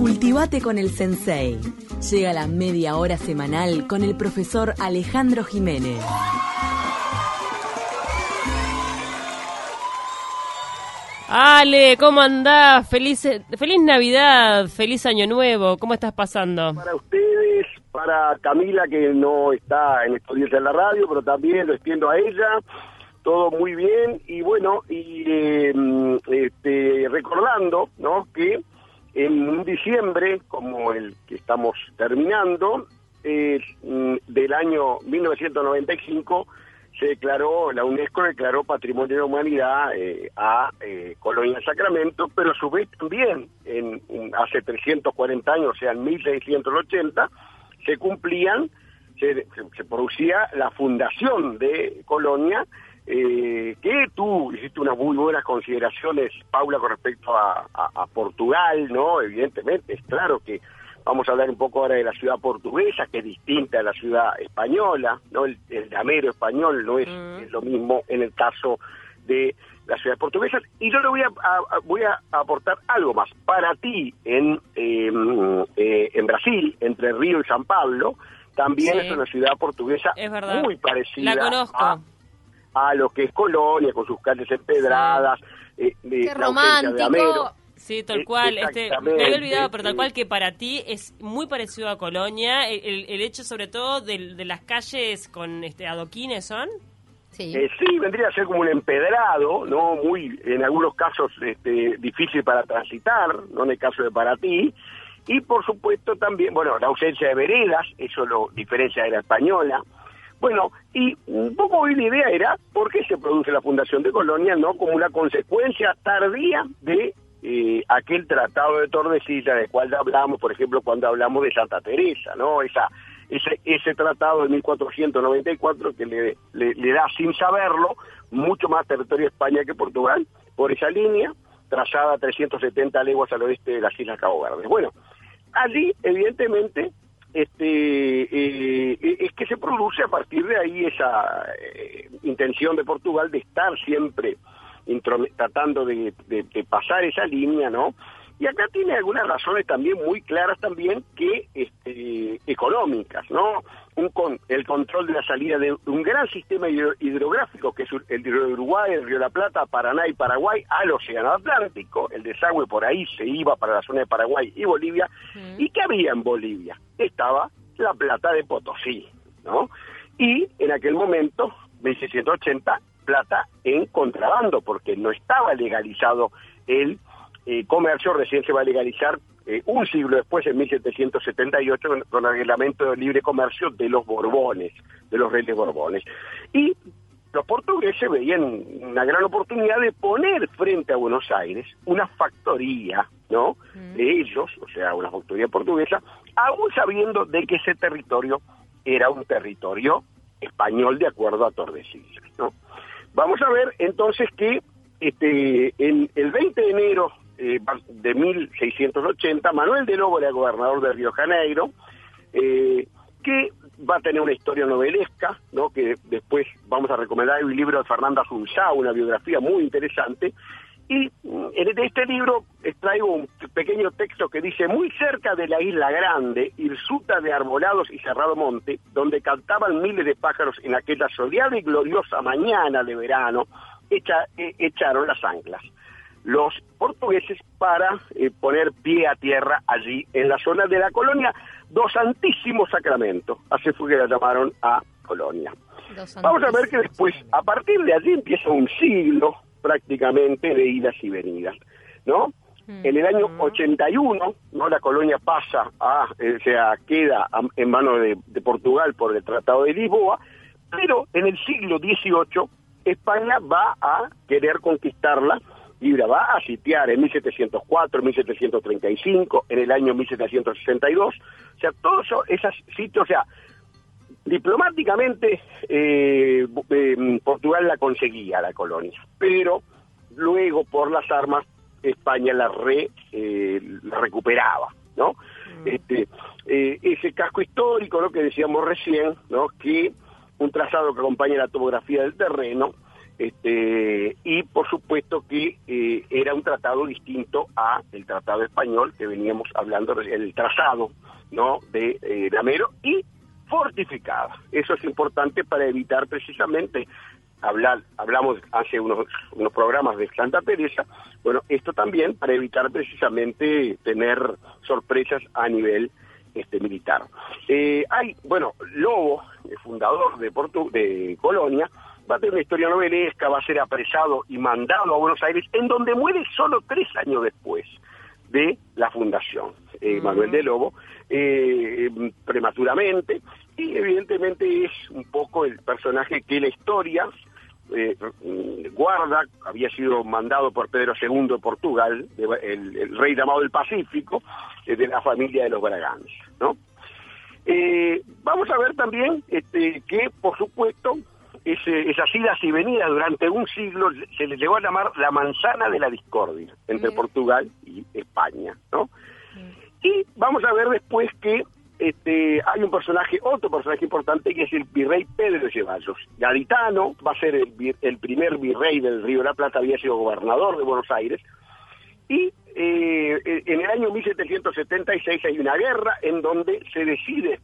Cultivate con el Sensei. Llega la media hora semanal con el profesor Alejandro Jiménez. Ale, ¿cómo andás? Feliz, feliz Navidad, feliz Año Nuevo. ¿Cómo estás pasando? Para ustedes, para Camila que no está en estos días en la radio, pero también lo extiendo a ella. Todo muy bien y bueno, y eh, este, recordando, ¿no? Que en diciembre, como el que estamos terminando, eh, del año 1995 se declaró, la UNESCO declaró Patrimonio de la Humanidad eh, a eh, Colonia Sacramento, pero a su vez también en, hace 340 años, o sea, en 1680, se cumplían, se, producía la fundación de Colonia, eh, que tú hiciste unas muy buenas consideraciones, Paula, con respecto a, a Portugal, ¿no? Evidentemente, es claro que Vamos a hablar un poco ahora de la ciudad portuguesa, que es distinta a la ciudad española, ¿no? El, el damero español no es, mm. lo mismo en el caso de las ciudades portuguesas. Y yo le voy a, voy a aportar algo más. Para ti, en, em, eh, en Brasil, entre Río y San Pablo, también es una ciudad portuguesa muy parecida A, lo que es Colonia, con sus calles empedradas. Eh, Qué romántico. Sí, tal cual. Este, me había olvidado, pero tal cual que para ti es muy parecido a Colonia. El, el hecho, sobre todo, de, de, las calles con este adoquines, ¿son? Sí. Eh, sí, vendría a ser como un empedrado, ¿no? Muy, en algunos casos, este, difícil para transitar, no en el caso de para ti. Y por supuesto también, bueno, la ausencia de veredas, eso lo diferencia de la española. Bueno, y un poco hoy la idea era por qué se produce la fundación de Colonia, ¿no? Como una consecuencia tardía de eh, aquel tratado de Tordesillas del cual hablamos, por ejemplo, cuando hablamos de Santa Teresa, ¿no? Esa, ese, ese tratado de 1494 que le, le, da sin saberlo mucho más territorio a España que Portugal por esa línea, trazada a 370 leguas al oeste de las Islas Cabo Verde. Bueno, allí, evidentemente, este eh, se produce a partir de ahí esa eh, intención de Portugal de estar siempre tratando de, pasar esa línea, ¿no? Y acá tiene algunas razones también muy claras también que este, económicas, ¿no? Un con, el control de la salida de un gran sistema hidrográfico que es el río Uruguay, el río de la Plata, Paraná y Paraguay al Océano Atlántico. El desagüe por ahí se iba para la zona de Paraguay y Bolivia. ¿Y qué había en Bolivia? Estaba la Plata de Potosí, ¿no? Y en aquel momento, 1680, plata en contrabando, porque no estaba legalizado el eh, comercio, recién se va a legalizar eh, un siglo después, en 1778, con, el reglamento de libre comercio de los Borbones, de los reyes Borbones. Y los portugueses veían una gran oportunidad de poner frente a Buenos Aires una factoría, ¿no? Mm. De ellos, o sea, una factoría portuguesa, aún sabiendo de que ese territorio era un territorio español de acuerdo a Tordesillas, ¿no? Vamos a ver entonces que este, el 20 de enero eh, de 1680, Manuel de Lobo era gobernador de Río Janeiro, eh, que va a tener una historia novelesca, ¿no? que después vamos a recomendar el libro de Fernanda Sunzá, una biografía muy interesante, y en este libro extraigo un pequeño texto que dice, muy cerca de la isla grande, hirsuta de arbolados y cerrado monte, donde cantaban miles de pájaros en aquella soleada y gloriosa mañana de verano, echa, e, echaron las anclas. Los portugueses para eh, poner pie a tierra allí, en la zona de la colonia dos Santísimo Sacramento. Así fue que la llamaron a Colonia. Vamos a ver que después, a partir de allí empieza un siglo prácticamente de idas y venidas, ¿no? Mm. En el año 81, ¿no? La colonia pasa a, o sea, queda en manos de, Portugal por el Tratado de Lisboa, pero en el siglo XVIII España va a querer conquistarla y la va a sitiar en 1704, 1735, en el año 1762, o sea, todos esos sitios, o sea, Diplomáticamente, eh, eh, Portugal la conseguía, la colonia, pero luego por las armas España la, re, eh, recuperaba, ¿no? Mm. Este, ese casco histórico, lo que decíamos recién, ¿no? Que un trazado que acompaña la topografía del terreno, Este, y por supuesto que eh, era un tratado distinto a el tratado español que veníamos hablando, el trazado ¿no? de eh, Damero y fortificada. Eso es importante para evitar precisamente hablar, hablamos hace unos, unos programas de Santa Teresa, bueno, esto también para evitar precisamente tener sorpresas a nivel este militar. Eh, hay, bueno, Lobo, el fundador de, Portu de Colonia, va a tener una historia novelesca, va a ser apresado y mandado a Buenos Aires, en donde muere solo tres años después de la fundación, eh, Manuel de Lobo, eh, prematuramente, y evidentemente es un poco el personaje que la historia eh, guarda, había sido mandado por Pedro II de Portugal, el, rey llamado del Pacífico, de la familia de los Braganza, ¿no? vamos a ver también este, que, por supuesto, esas idas y venidas durante un siglo se le llegó a llamar la manzana de la discordia entre Portugal y España, ¿no? Y vamos a ver después que este, hay un personaje, otro personaje importante que es el virrey Pedro de Ceballos. Gaditano va a ser el, el, primer virrey del Río de la Plata, había sido gobernador de Buenos Aires. Y eh, en el año 1776 hay una guerra en donde se decide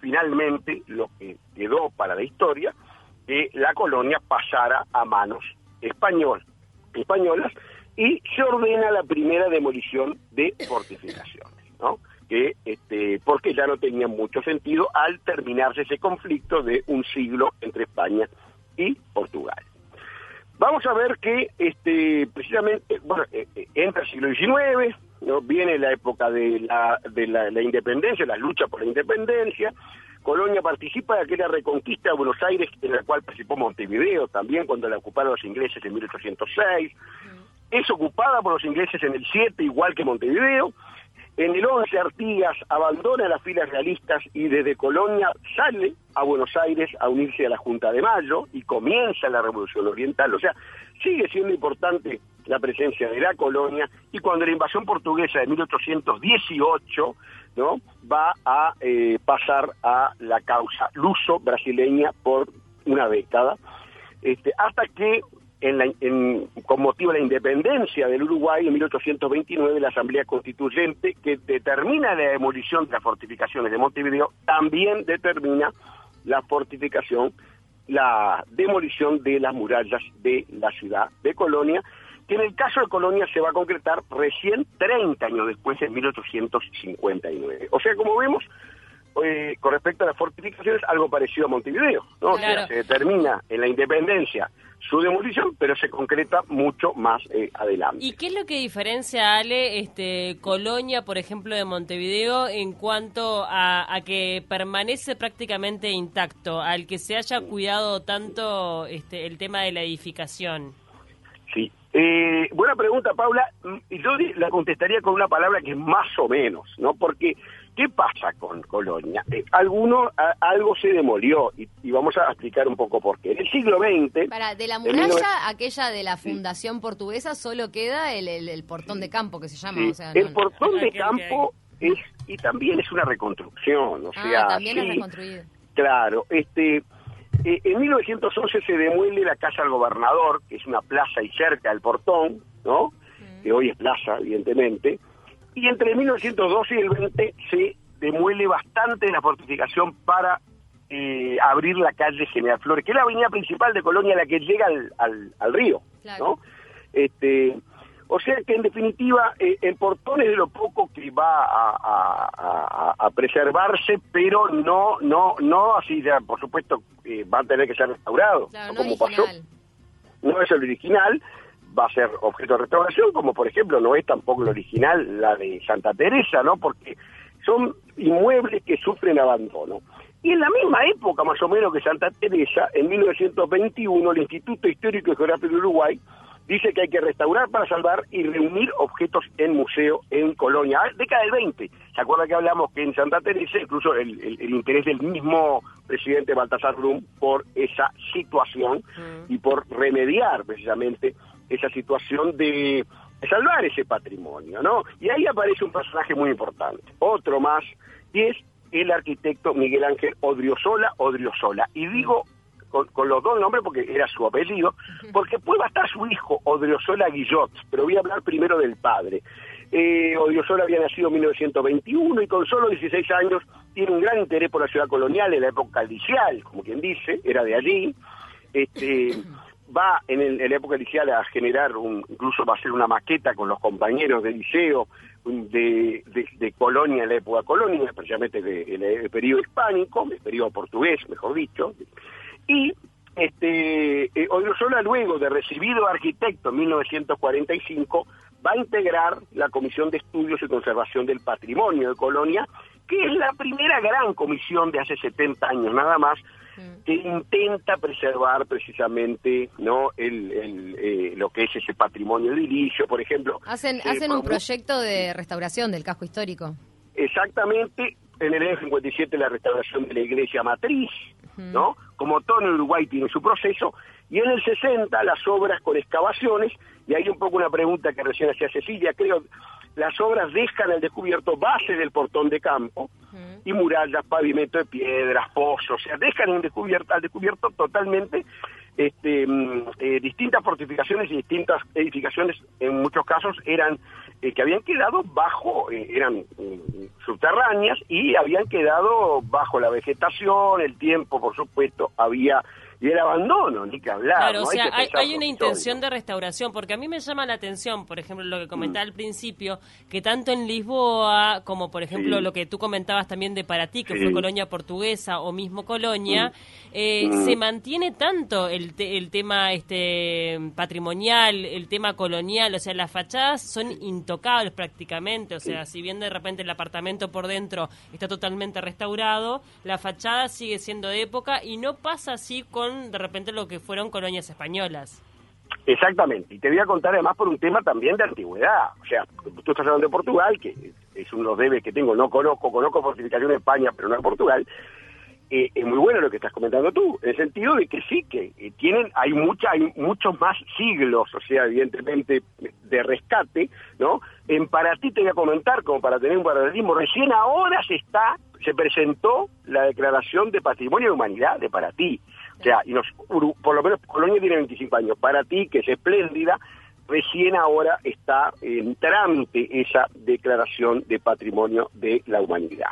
finalmente lo que quedó para la historia, que la colonia pasara a manos español, españolas y se ordena la primera demolición de fortificaciones, ¿no? que este, porque ya no tenía mucho sentido al terminarse ese conflicto de un siglo entre España y Portugal. Vamos a ver que este, precisamente, bueno, eh, eh, entra el siglo XIX, ¿no? viene la época de la, de la, la independencia, la lucha por la independencia, Colonia participa de aquella reconquista de Buenos Aires en la cual participó Montevideo también cuando la ocuparon los ingleses en 1806. Es ocupada por los ingleses en el 7, igual que Montevideo. En el 11 Artigas abandona las filas realistas y desde Colonia sale a Buenos Aires a unirse a la Junta de Mayo y comienza la Revolución Oriental. O sea, sigue siendo importante la presencia de la colonia y cuando la invasión portuguesa de 1818 ¿no? va a eh, pasar a la causa luso-brasileña por una década, este, hasta que en con motivo de la independencia del Uruguay en 1829 la Asamblea Constituyente que determina la demolición de las fortificaciones de Montevideo también determina la fortificación, la demolición de las murallas de la ciudad de Colonia que en el caso de Colonia se va a concretar recién 30 años después, en 1859. O sea, como vemos, eh, con respecto a las fortificaciones, algo parecido a Montevideo, ¿no? O sea, se determina en la independencia su demolición, pero se concreta mucho más eh, adelante. ¿Y qué es lo que diferencia, Ale, este, Colonia, por ejemplo, de Montevideo en cuanto a, a, que permanece prácticamente intacto, al que se haya cuidado tanto este, el tema de la edificación? Sí, eh, buena pregunta, Paula. Y Yo la contestaría con una palabra que es más o menos, ¿no? Porque, ¿qué pasa con Colonia? Eh, alguno, algo se demolió y, vamos a explicar un poco por qué. En el siglo XX... Para, de la muralla, aquella de la fundación portuguesa, solo queda el, el, portón de campo que se llama. el portón de campo es, y también es una reconstrucción, o ah, sea... también es reconstruido. Claro, este... Eh, en 1911 se demuele la Casa del Gobernador, que es una plaza y cerca del portón, ¿no? Que hoy es plaza, evidentemente. Y entre 1912 y el 20 se demuele bastante la fortificación para eh, abrir la calle General Flores, que es la avenida principal de Colonia, la que llega al, al, río, ¿no? Este, o sea que en definitiva eh, el portón es de lo poco que va a, preservarse, pero no, no, no así ya, por supuesto, eh, va a tener que ser restaurado, como pasó. No es el original, va a ser objeto de restauración, como por ejemplo no es tampoco el original la de Santa Teresa, ¿no? Porque son inmuebles que sufren abandono. Y en la misma época, más o menos que Santa Teresa, en 1921, el Instituto Histórico y Geográfico de Uruguay dice que hay que restaurar para salvar y reunir objetos en museo en Colonia. Ah, década del 20. ¿Se acuerda que hablamos que en Santa Teresa incluso el, interés del mismo presidente Baltasar Brum por esa situación mm. y por remediar precisamente esa situación de, salvar ese patrimonio, ¿no? Y ahí aparece un personaje muy importante, otro más, y es el arquitecto Miguel Ángel Odriozola Odriozola. Y digo con, los dos nombres porque era su apellido, porque puede estar su hijo, Odriozola Guillot, pero voy a hablar primero del padre. Eh, Odriozola había nacido en 1921 y con solo 16 años tiene un gran interés por la ciudad colonial en la época licial, como quien dice, era de allí. Este, va en, la época inicial a generar, un, incluso va a hacer una maqueta con los compañeros de liceo de, de, Colonia en la época colonia, especialmente del el periodo hispánico, el periodo portugués, mejor dicho. Y este, eh, luego de recibido arquitecto en 1945, va a integrar la Comisión de Estudios y Conservación del Patrimonio de Colonia, que es la primera gran comisión de hace 70 años nada más, que intenta preservar precisamente no el, eh, lo que es ese patrimonio edilicio, por ejemplo. Hacen, hacen un proyecto de restauración del casco histórico. Exactamente, en el año 57 la restauración de la iglesia matriz, ¿no? Como todo en Uruguay tiene su proceso, y en el 60 las obras con excavaciones, y hay un poco una pregunta que recién hacía Cecilia, creo, las obras dejan al descubierto base del portón de campo y murallas, pavimento de piedras, pozos, o sea, dejan al descubierto, al descubierto totalmente este, mm, eh, distintas fortificaciones y distintas edificaciones, en muchos casos eran eh, que habían quedado bajo, eh, eran mm, subterráneas y habían quedado bajo la vegetación, el tiempo, por supuesto, había y el abandono, ni que hablar. Claro, o sea, hay, una intención de restauración, porque a mí me llama la atención, por ejemplo, lo que comentaba mm. al principio, que tanto en Lisboa como, por ejemplo, lo que tú comentabas también de para ti, que fue colonia portuguesa o mismo colonia, mm. Eh, mm. se mantiene tanto el, el tema este patrimonial, el tema colonial, o sea, las fachadas son intocables prácticamente, o sea, si bien de repente el apartamento por dentro está totalmente restaurado, la fachada sigue siendo de época y no pasa así con de repente lo que fueron colonias españolas. Exactamente, y te voy a contar además por un tema también de antigüedad. O sea, tú estás hablando de Portugal, que es uno de los debes que tengo, no conozco, conozco fortificación de España, pero no de Portugal. Eh, es muy bueno lo que estás comentando tú, en el sentido de que sí, que eh, tienen, hay mucha, hay muchos más siglos, o sea, evidentemente, de rescate, ¿no? En para ti te voy a comentar, como para tener un paralelismo, recién ahora se está, se presentó la declaración de patrimonio de humanidad de para ti. O sea, y por lo menos Colonia tiene 25 años. Para ti, que es espléndida, recién ahora está en trámite esa declaración de patrimonio de la humanidad.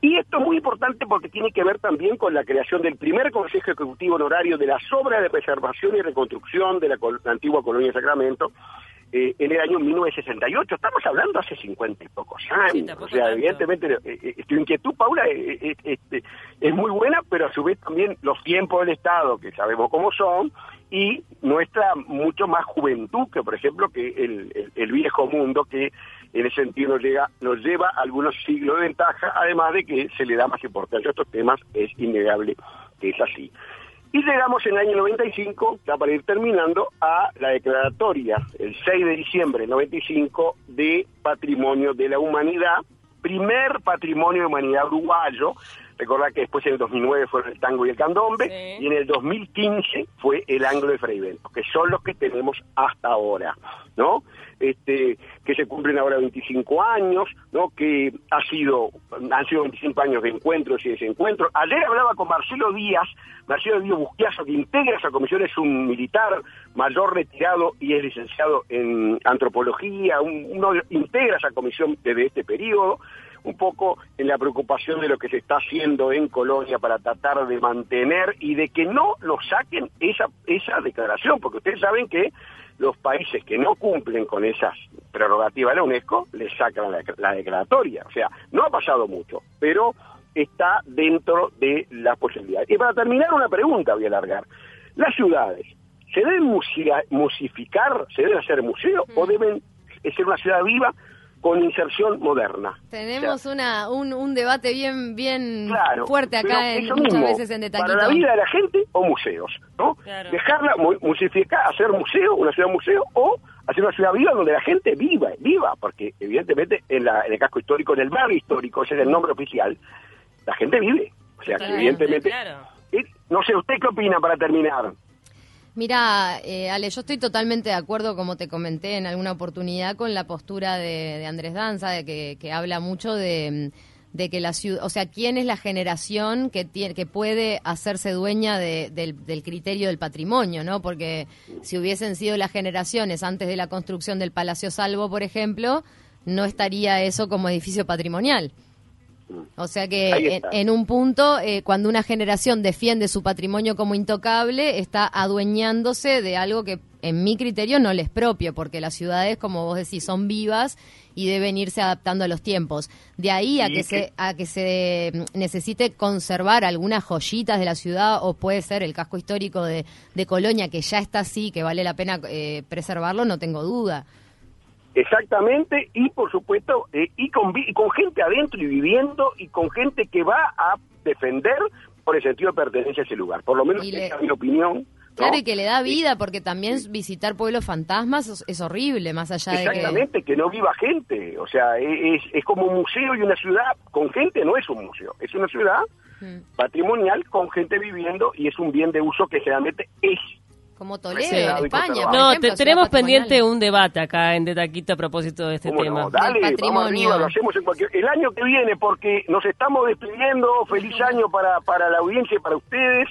Y esto es muy importante porque tiene que ver también con la creación del primer Consejo Ejecutivo Honorario de las obras de preservación y reconstrucción de la, antigua colonia de Sacramento, eh, en el año 1968. Estamos hablando hace 50 y pocos años. o sea, evidentemente, eh, eh, tu inquietud, Paula, este, es muy buena, pero a su vez también los tiempos del Estado, que sabemos cómo son, y nuestra mucho más juventud que, por ejemplo, que el, el, viejo mundo, que en ese sentido nos, llega, nos lleva algunos siglos de ventaja, además de que se le da más importancia a estos temas, es innegable que es así. Y llegamos en el año 95, ya para ir terminando, a la declaratoria, el 6 de diciembre del 95, de Patrimonio de la Humanidad, primer Patrimonio de Humanidad uruguayo, Recordad que después en el 2009 fueron el tango y el candombe, y en el 2015 fue el anglo de Freivento, que son los que tenemos hasta ahora, ¿no? Este, que se cumplen ahora 25 años, ¿no? Que ha sido, han sido 25 años de encuentros y desencuentros. Ayer hablaba con Marcelo Díaz, Marcelo Díaz Busquiazo, que integra esa comisión, es un militar mayor retirado y es licenciado en antropología, uno integra esa comisión desde este periodo un poco en la preocupación de lo que se está haciendo en Colonia para tratar de mantener y de que no lo saquen esa, esa declaración, porque ustedes saben que los países que no cumplen con esas prerrogativas de la UNESCO les sacan la, declaratoria. O sea, no ha pasado mucho, pero está dentro de las posibilidades. Y para terminar, una pregunta voy a alargar. Las ciudades, ¿se deben musificar, se deben hacer museos o deben ser una ciudad viva con inserción moderna. Tenemos una, un, un, debate bien bien fuerte acá en, muchas veces en Para la vida de la gente o museos, ¿no? Dejarla musificar, hacer museo, una ciudad museo o hacer una ciudad viva donde la gente viva, viva, porque evidentemente en, la, en el casco histórico, en el barrio histórico, ese es el nombre oficial, la gente vive. O sea, que evidentemente... No sé, ¿usted qué opina para terminar? Mira, eh, Ale, yo estoy totalmente de acuerdo, como te comenté en alguna oportunidad, con la postura de, Andrés Danza, de que, habla mucho de, de que la ciudad, o sea, quién es la generación que tiene, que puede hacerse dueña del, del, criterio del patrimonio, ¿no? Porque si hubiesen sido las generaciones antes de la construcción del Palacio Salvo, por ejemplo, no estaría eso como edificio patrimonial. O sea que en, un punto, eh, cuando una generación defiende su patrimonio como intocable, está adueñándose de algo que en mi criterio no les propio, porque las ciudades, como vos decís, son vivas y deben irse adaptando a los tiempos. De ahí a que, se a que se mm, necesite conservar algunas joyitas de la ciudad o puede ser el casco histórico de, de Colonia que ya está así, que vale la pena eh, preservarlo, no tengo duda. Exactamente, y por supuesto, eh, y, con, con gente adentro y viviendo, y con gente que va a defender por el sentido de pertenencia a ese lugar. Por lo menos esa es mi opinión. Claro, y que le da vida, porque también visitar pueblos fantasmas es, horrible, más allá de que... Exactamente, que no viva gente. O sea, es, es como un museo y una ciudad con gente no es un museo, es una ciudad patrimonial con gente viviendo y es un bien de uso que generalmente es como Toledo, en España. no, tenemos pendiente un debate acá en De Taquito a propósito de este tema. Dale, patrimonio. lo hacemos en cualquier... El año que viene, porque nos estamos despidiendo, feliz año para, para la audiencia y para ustedes,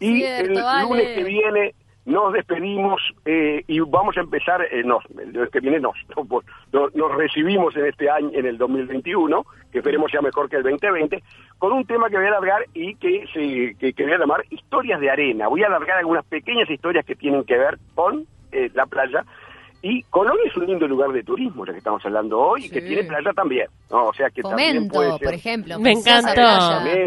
y el lunes que viene nos despedimos eh, y vamos a empezar, eh, nos, el que viene nos, nos recibimos en este año, en el 2021, que esperemos sea mejor que el 2020, con un tema que voy a alargar y que, se, que, que voy a llamar historias de arena. Voy a alargar algunas pequeñas historias que tienen que ver con eh, la playa y Colonia es un lindo lugar de turismo, ya que estamos hablando hoy, y que tiene playa también. ¿no? O sea que también puede ser... por ejemplo. Me encantó.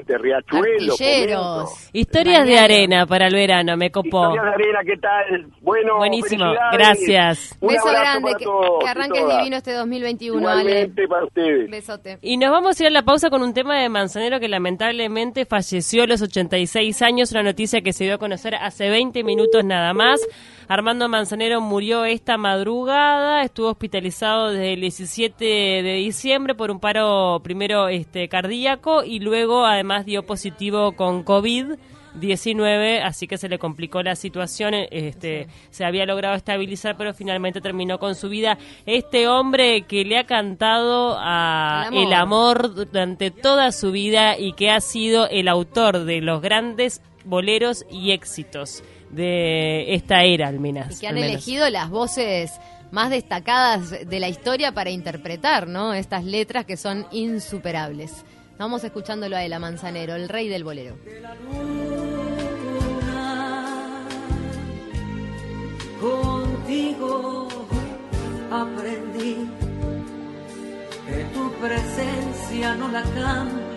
Riachuelo. Historias de arena para el verano, me copó. Historias de arena, ¿qué tal? Bueno, Buenísimo, gracias. Un Beso grande, que, que, arranques divino este 2021, Igualmente para ustedes. Besote. Y nos vamos a ir a la pausa con un tema de Manzanero que lamentablemente falleció a los 86 años, una noticia que se dio a conocer hace 20 minutos nada más. Armando Manzanero murió esta madrugada, estuvo hospitalizado desde el 17 de diciembre por un paro primero este cardíaco y luego además dio positivo con COVID. 19, así que se le complicó la situación, este, se había logrado estabilizar, pero finalmente terminó con su vida. Este hombre que le ha cantado a el amor durante toda su vida y que ha sido el autor de los grandes boleros y éxitos de esta era, al menos. Y que han elegido las voces más destacadas de la historia para interpretar, ¿no? Estas letras que son insuperables. Vamos escuchándolo a Ela Manzanero, el rey del bolero. contigo aprendí que tu presencia no la cambio